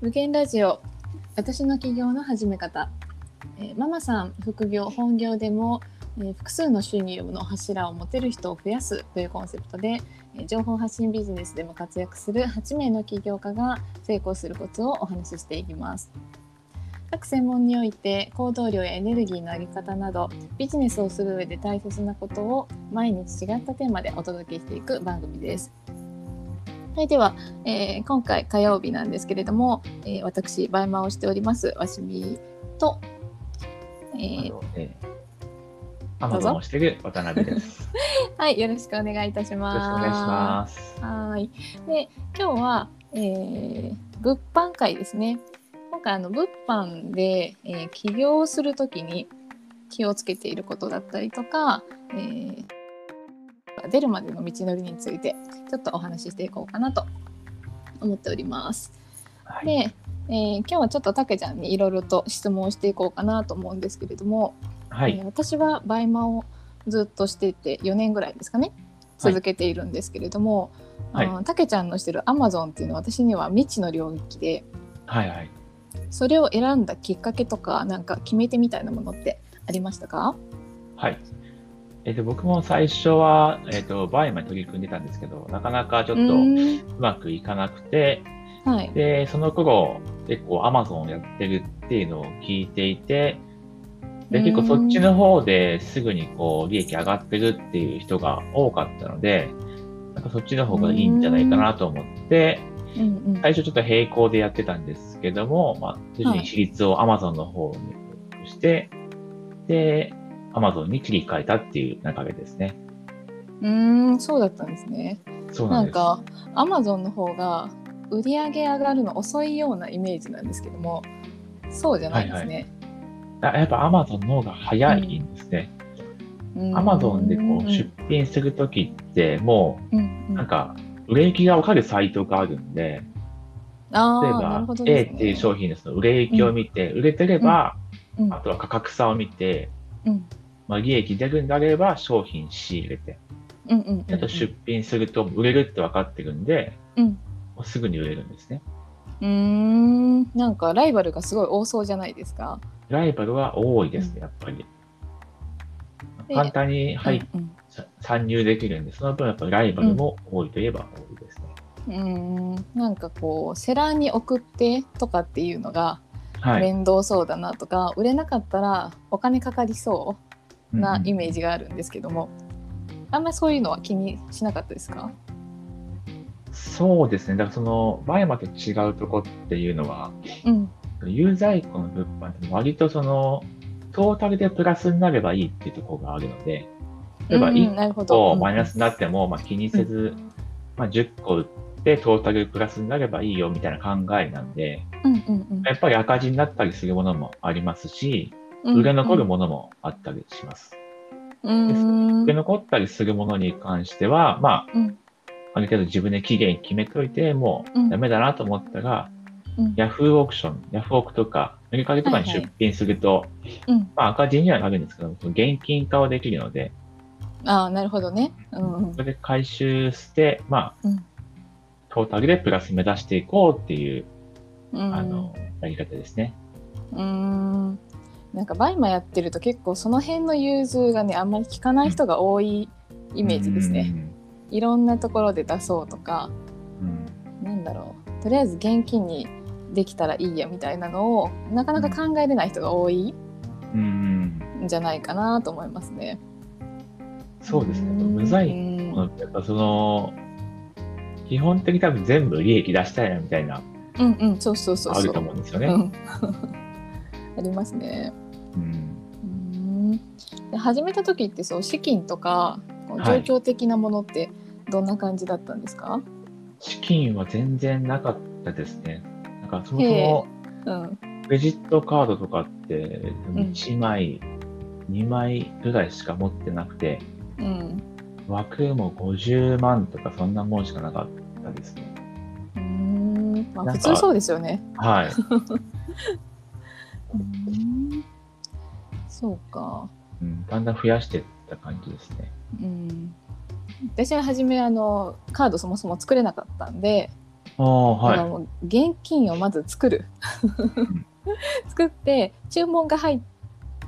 無限ラジオ。私の起業の始め方、えーママさん副業本業でも、えー複数の収入の柱を持てる人を増やすというコンセプトで、えー情報発信ビジネスでも活躍する8名の起業家が成功するコツをお話ししていきます。各専門において行動量やエネルギーの上げ方などビジネスをする上で大切なことを毎日違ったテーマでお届けしていく番組です。はい、では、えー今回火曜日なんですけれども、えー私 BUYMA をしておりますわしみと、えーえー、アマゾンをしている渡辺です。よ はいよろしくお願いいたします。願いします。はい。で、今日は、えー物販会ですね。今回あの物販で、えー起業するときに気をつけていることだったりとか、えー出るまでの道のりについてちょっとお話ししていこうかなと思っております。はい。で、えー今日はちょっとたけちゃんにいろいろと質問をしていこうかなと思うんですけれども、はい。えー私はバイマをずっとしてて4年ぐらいですかねはい続けているんですけれども、はいあーたけちゃんのしてるアマゾンっていうのは私には未知の領域ではい。はい。それを選んだきっかけとかなんか決め手みたいなものってありましたか？はい。えっ、と、僕も最初は、えっ、と、バイマに取り組んでたんですけど、なかなかちょっとうまくいかなくて、はい。で、その頃、結構アマゾンをやってるっていうのを聞いていて、で、結構そっちの方ですぐにこう、利益上がってるっていう人が多かったので、なんかそっちの方がいいんじゃないかなと思って、うんうん。最初ちょっと並行でやってたんですけども、まあ、徐々に比率を Amazon の方にして、で、Amazon に切り替えたっていう流れですね。うーんそうだったんですね。そうなです。なんんかアマゾンの方が売り上げ上がるの遅いようなイメージなんですけどもそうじゃないですね、あやっぱ Amazon の方が早いんですね。うん。Amazon でこう出品するときって、もうなんか、売れ行きがわかるサイトがあるんで、あ例えばーなるほど A ですね。っていう商品のその売れ行きを見て、売れてれば、うん。あとは価格差を見て、うんまあ、利益出るんであれば商品仕入れて、うんうんうんあと出品すると売れるって分かってるんで、うんもうすぐに売れるんですね。うーんなんかライバルがすごい多そうじゃないですか。ライバルは多いですね、やっぱり。で簡単に入っうん参入できるんで、その分やっぱりライバルも多いといえば多いですね。うん、なんかこうセラーに送ってとかっていうのがはい。面倒そうだなとか、売れなかったらお金かかりそうなイメージ。ジがあるんですけども、あんまりそういうのは気にしなかったですか？そうですね。だからその、バイマと違うとこっていうのは、うん。有在庫の物販って割とその、トータルでプラスになればいいっていうところがあるので、例えばうん1なるほど。個マイナスになっても、まあ、気にせず、まあ、10個売ってトータルプラスになればいいよみたいな考えなんで、うんうんうん。やっぱり赤字になったりするものもありますし、うん売れ残るものもあったりします。売れ残ったりするものに関しては、まあ、うん。ある程度自分で期限決めといて、もうダメだなと思ったら、うん。ヤフーオークション、ヤフオクとか、メルカリとかにはいはい出品すると、うん。まあ赤字にはなるんですけど、現金化はできるので、ああなるほどね。うん。うんそれで回収して、まあ、うん。トータルでプラス目指していこうっていう、うん。あの、やり方ですね。うーんなんかバイマやってると結構その辺の融通がねあんまり聞かない人が多いイメージですね。いろんなところで出そうとかうん。うんなんだろうとりあえず現金にできたらいいやみたいなのをなかなか考えれない人が多いうん。んじゃないかなと思いますね。そうですね。うん無在うん庫の、やっぱその、基本的に多分全部利益出したいなみたいな、うんうんそうそうそうそう。あると思うんですよね。うんありますね。うん。うんで始めた時ってそう資金とか状況的なものってどんな感じだったんですか、資金は全然なかったですね。なんかそもそへもうんクレジットカードとかってうん1枚、2枚ぐらいしか持ってなくて、うん枠も50万とかそんなもんしかなかったですね。うーんまあ普通そうですよね。はい。うんそうか。うん、だんだん増やしていった感じですね。うん私は初めあのカードそもそも作れなかったんで、ああ、はい。だからもう現金をまず作る 作って注文が入っ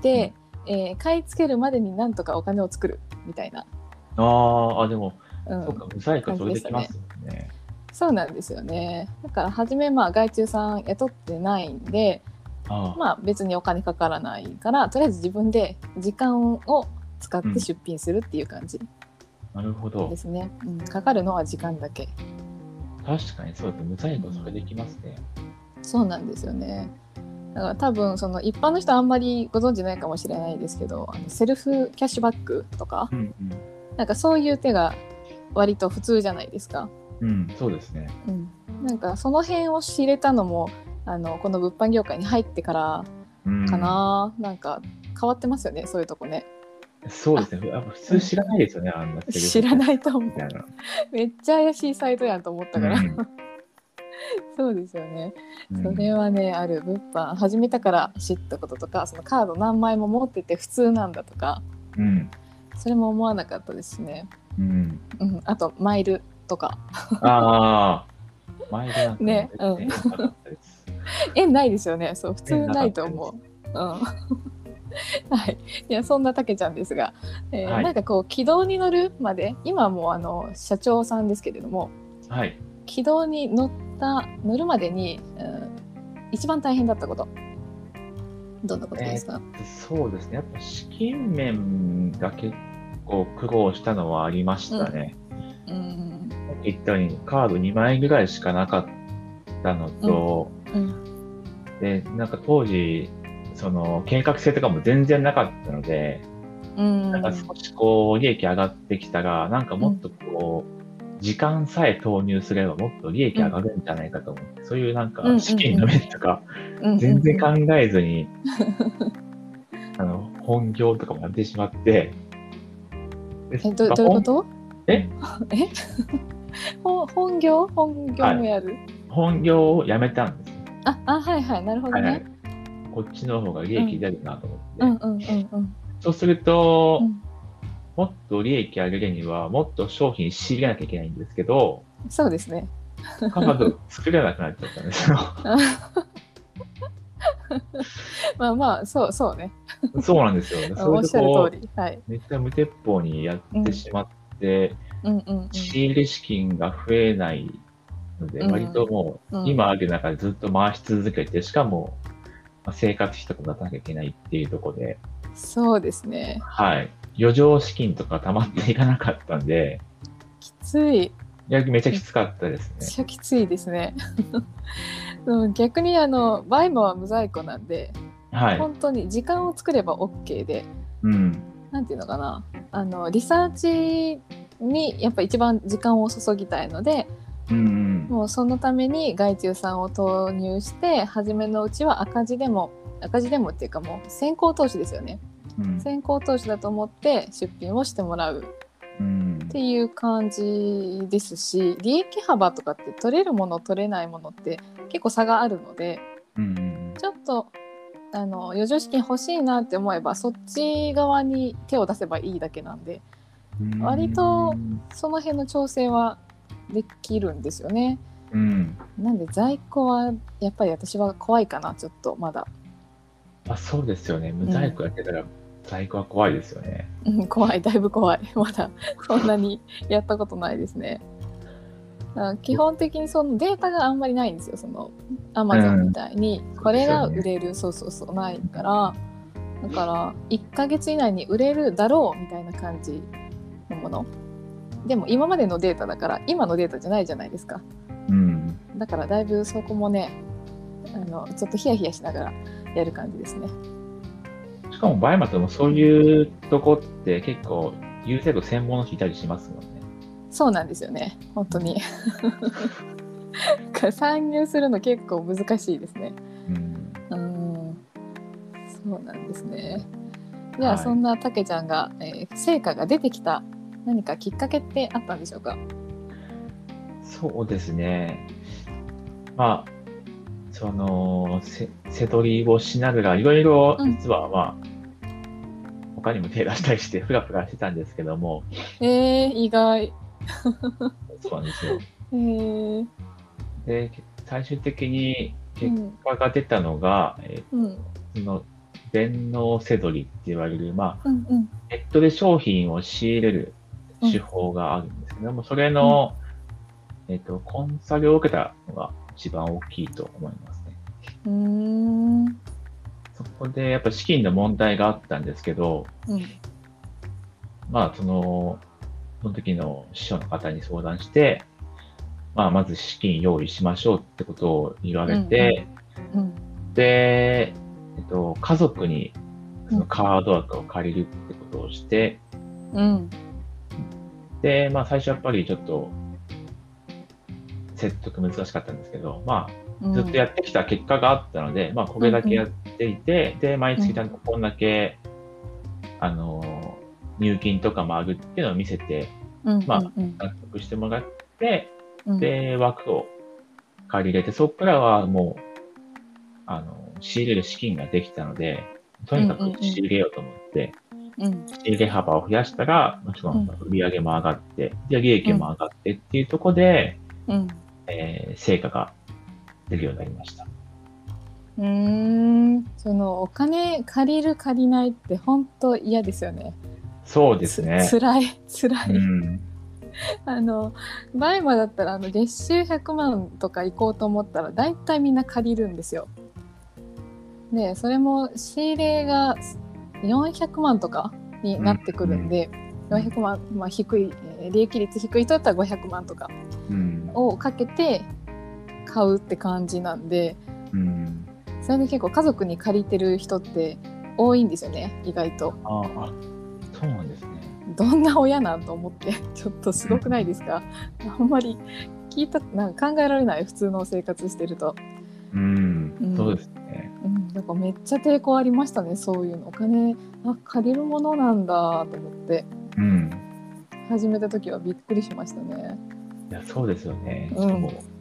て、えー買い付けるまでになんとかお金を作るみたいな、ああ、あ、でも、うんそうか、無細工それできますもんね。そうなんですよねだから初めまあ外注さん雇ってないんでああ、まあ別にお金かからないからとりあえず自分で時間を使って出品するっていう感じなるほどで。すね、うん、かかるのは時間だけ確かにそうですね。無細工それできますね。そうなんですよねだから多分その一般の人あんまりご存知ないかもしれないですけどあのセルフキャッシュバックとかうんうん。なんかそういう手が割と普通じゃないですか。うん、そうですね。うん、なんかその辺を知れたのもあのこの物販業界に入ってからうん、かな、なんか変わってますよねそういうとこね。そうですね。普通知らないですよね、あんな。知らないいと思う。めっちゃ怪しいサイトやんと思ったから、うん。そうですよね。うん。それはねある物販始めたから知ったこととかそのカード何枚も持ってて普通なんだとかうん。それも思わなかったですしね、うん。うん、あとマイルとか。ああ。前でなんかね うん 全然ないですよね。そう普通円ないと思う。うん。はい、いやそんなたけちゃんですが、えーはい。なんかこう軌道に乗るまで今はもうあの社長さんですけれどもはい。軌道に乗った乗るまでに、うん、一番大変だったことどんなことですか、そうですね。やっぱ資金面が結構苦労したのはありましたね。うん。言ったようにカード2枚ぐらいしかなかったのと、うんで、なんか当時、その計画性とかも全然なかったので、うん。なんか少しこう利益上がってきたら、なんかもっとこう、時間さえ投入すればもっと利益上がるんじゃないかと思って、そういうなんかうん資金の面とかうん全然考えずに、あの、本業とかもやってしまって、でえどまあどういうこと？え？え？本 本業？本業もやる、本本業を辞めたんですね。ああはいはいなるほどはいはい。ね、こっちの方が利益出るなと思って。うんうんうんうん。そうすると、うん。もっと利益上げるには、もっと商品仕入れなきゃいけないんですけど、そうですね。カード作れなくなっちゃったんですよ。まあまあそうそうね。そうなんですよ。そういうおっしゃるとり。はい。めっちゃ無鉄砲にやってしまって、うんうんうん。仕入れ資金が増えないので、うん割ともう、うん今ある中でずっと回し続けて、しかも、まあ生活費とかも出さなきゃいけないっていうところで、そうですねはい。余剰資金とか溜まっていかなかったんで、きついいや、めっちゃきつかったですね。めっちゃきついですね うん逆にあのバイモは無在庫なんではい。本当に時間を作れば OK でうん。なんていうのかなあのリサーチにやっぱ一番時間を注ぎたいのでうんうん。もうそのために外注さんを投入して初めのうちは赤字でも赤字でもっていうかもう先行投資ですよね。うん。先行投資だと思って出品をしてもらう。うん。っていう感じですし利益幅とかって取れるもの取れないものって結構差があるのでうん。ちょっとあの余剰資金欲しいなって思えばそっち側に手を出せばいいだけなんでうん。割とその辺の調整はできるんですよね。うん。なんで在庫はやっぱり私は怖いかなちょっとまだ、あ、そうですよね。無在庫やってたら、在庫は怖いですよね。うん、怖いだいぶ怖いまだそんなにやったことないですね。あ基本的にそのデータがあんまりないんですよそのアマゾンみたいにこれが売れる、そうそうそうないからだから1ヶ月以内に売れるだろうみたいな感じのものでも今までのデータだから今のデータじゃないじゃないですか。うん。だからだいぶそこもねあのちょっとヒヤヒヤしながらやる感じですね。しかも、バイマスもそういうとこって結構、優勢度専門の人いたりしますもんね。そうなんですよね。本当に。参入するの結構難しいですね。うん。うん。そうなんですね。じゃあ、はい。そんなたけちゃんが、えー成果が出てきた何かきっかけってあったんでしょうか？そうですね。まあ、その、せ、瀬取りをしながら、いろいろ、うん。実はまあ、他にも手出したりして、ふらふらしてたんですけども、えー、意外。そうなんですよ。えー、で、最終的に結果が出たのが、えうん。ーその、電脳せどりって言われる、まあ、うんうん。ネットで商品を仕入れる手法があるんですけども、それの、えっ、と、コンサルを受けたのが一番大きいと思いますね。うーん。うんそこでやっぱ資金の問題があったんですけど、まあ、その、その時の師匠の方に相談して、まあ、まず資金用意しましょうってことを言われて、うん。で、えっと、家族にそのカード枠を借りるってことをして、うんで、まあ、最初やっぱりちょっと、説得難しかったんですけど、まあ、うん。ずっとやってきた結果があったので、まあ、これだけやっていて、で、毎月ちゃんとこんだけ、あの、入金とかもあるっていうのを見せて、うんまあうん。納得してもらって、うん。で、枠を借り入れて、そこからはもう、あの、仕入れる資金ができたので、とにかく仕入れようと思って、うん仕入れ幅を増やしたら、もちろん売り上げも上がって、で、利益も上がってっていうところで、うんえー成果が出るようになりました。うーんそのお金借りる借りないって本当嫌ですよね。そうですね。つ辛い辛い。うん。あのバイマだったらあの月収100万とか行こうと思ったら大体みんな借りるんですよ。でそれも仕入れが400万とかになってくるんで、400万、まあ、低いえー利益率低い人だったら500万とかうん。をかけて買うって感じなんでうん。それで結構家族に借りてる人って多いんですよね意外と。ああ、そうなんですね。どんな親なんと思って ちょっとすごくないですか？あんまり聞いたなんか考えられない普通の生活してると、うん。うんそうですなんかめっちゃ抵抗ありましたねそういうのお金あ借りるものなんだと思ってうん。始めた時はびっくりしましたねいや、そうですよね。うん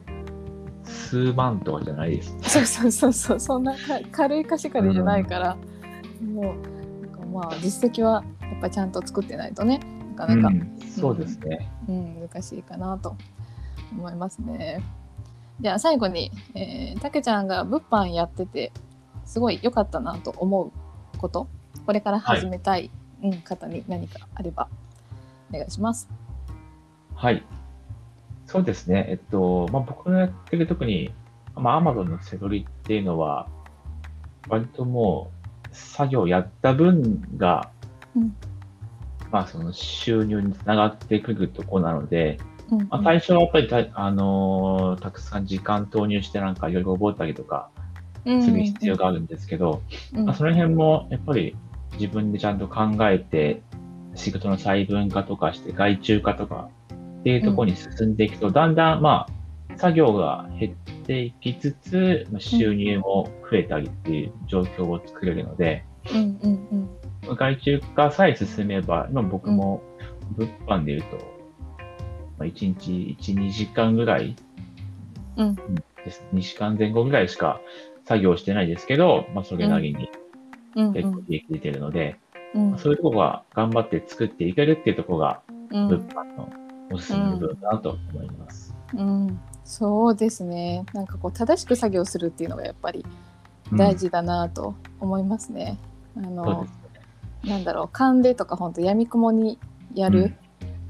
数万とかじゃないです。そうそうそうそうそんなか軽い貸し借りじゃないから、もうなんかまあ実績はやっぱりちゃんと作ってないとねなかなか、うん、そうですね。うん、難しいかなと思いますね。じゃあ最後に、えー、たけちゃんが物販やっててすごい良かったなと思うことこれから始めたい、うん、方に何かあればお願いします。はい。そうですね。えっと、まあ、僕がやってる特に、まあ、Amazon の背取りっていうのは、割ともう、作業やった分が、うんまあ、その収入につながってくるところなので、うんまあ、最初はやっぱりた、あのーたくさん時間投入してなんかいろいろ覚えたりとかうんする必要があるんですけど、うん。まあ、その辺もやっぱり自分でちゃんと考えて、仕事の細分化とかして外注化とかっていうところに進んでいくと、だんだんまあ、作業が減っていきつつ、まあ収入も増えたりっていう状況を作れるので、うんうんうん。外注化さえ進めば、今僕も物販で言うと、まあ、1日1、2時間ぐらいうん。です。2時間前後ぐらいしか作業してないですけど、まあ、それなりにうん。結構利益出てるので、うん。そういうところが頑張って作っていけるっていうところが、うん。物販のおすすめの部分だなと思います。うん。そうですね。なんかこう正しく作業するっていうのがやっぱり大事だなと思いますね。あの。なんだろう。勘でとか本当やみくもにやる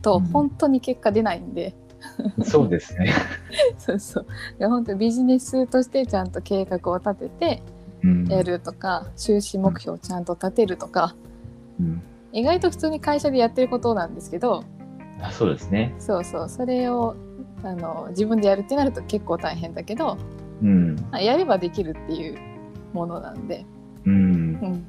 とうん。本当に結果出ないんで、そうですね。そうそういや本当ビジネスとしてちゃんと計画を立ててうんやるとか、収支目標をちゃんと立てるとかうん意外と普通に会社でやってることなんですけどあそうですね。そうそうそれをあの自分でやるってなると結構大変だけどうん。あやればできるっていうものなんで、うんう。ん、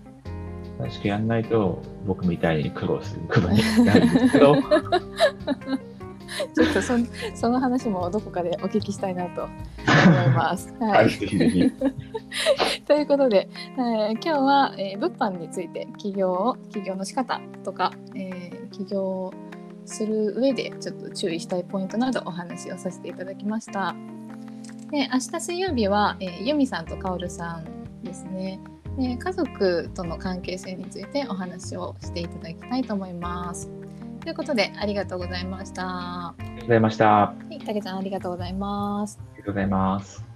確かやんないと、僕みたいに苦労することになるんですけど、ちょっとそんその話もどこかでお聞きしたいなと思います。は はい。ということで、えー今日は、えー物販について起業を起業の仕方とか、えー起業する上でちょっと注意したいポイントなどお話をさせていただきました。で明日水曜日は、えー、由美さんとかおるさんですねで家族との関係性についてお話をしていただきたいと思います。ということでありがとうございました。はありがとうございました。あい、たけちゃんありがとうございます。りがとうございます。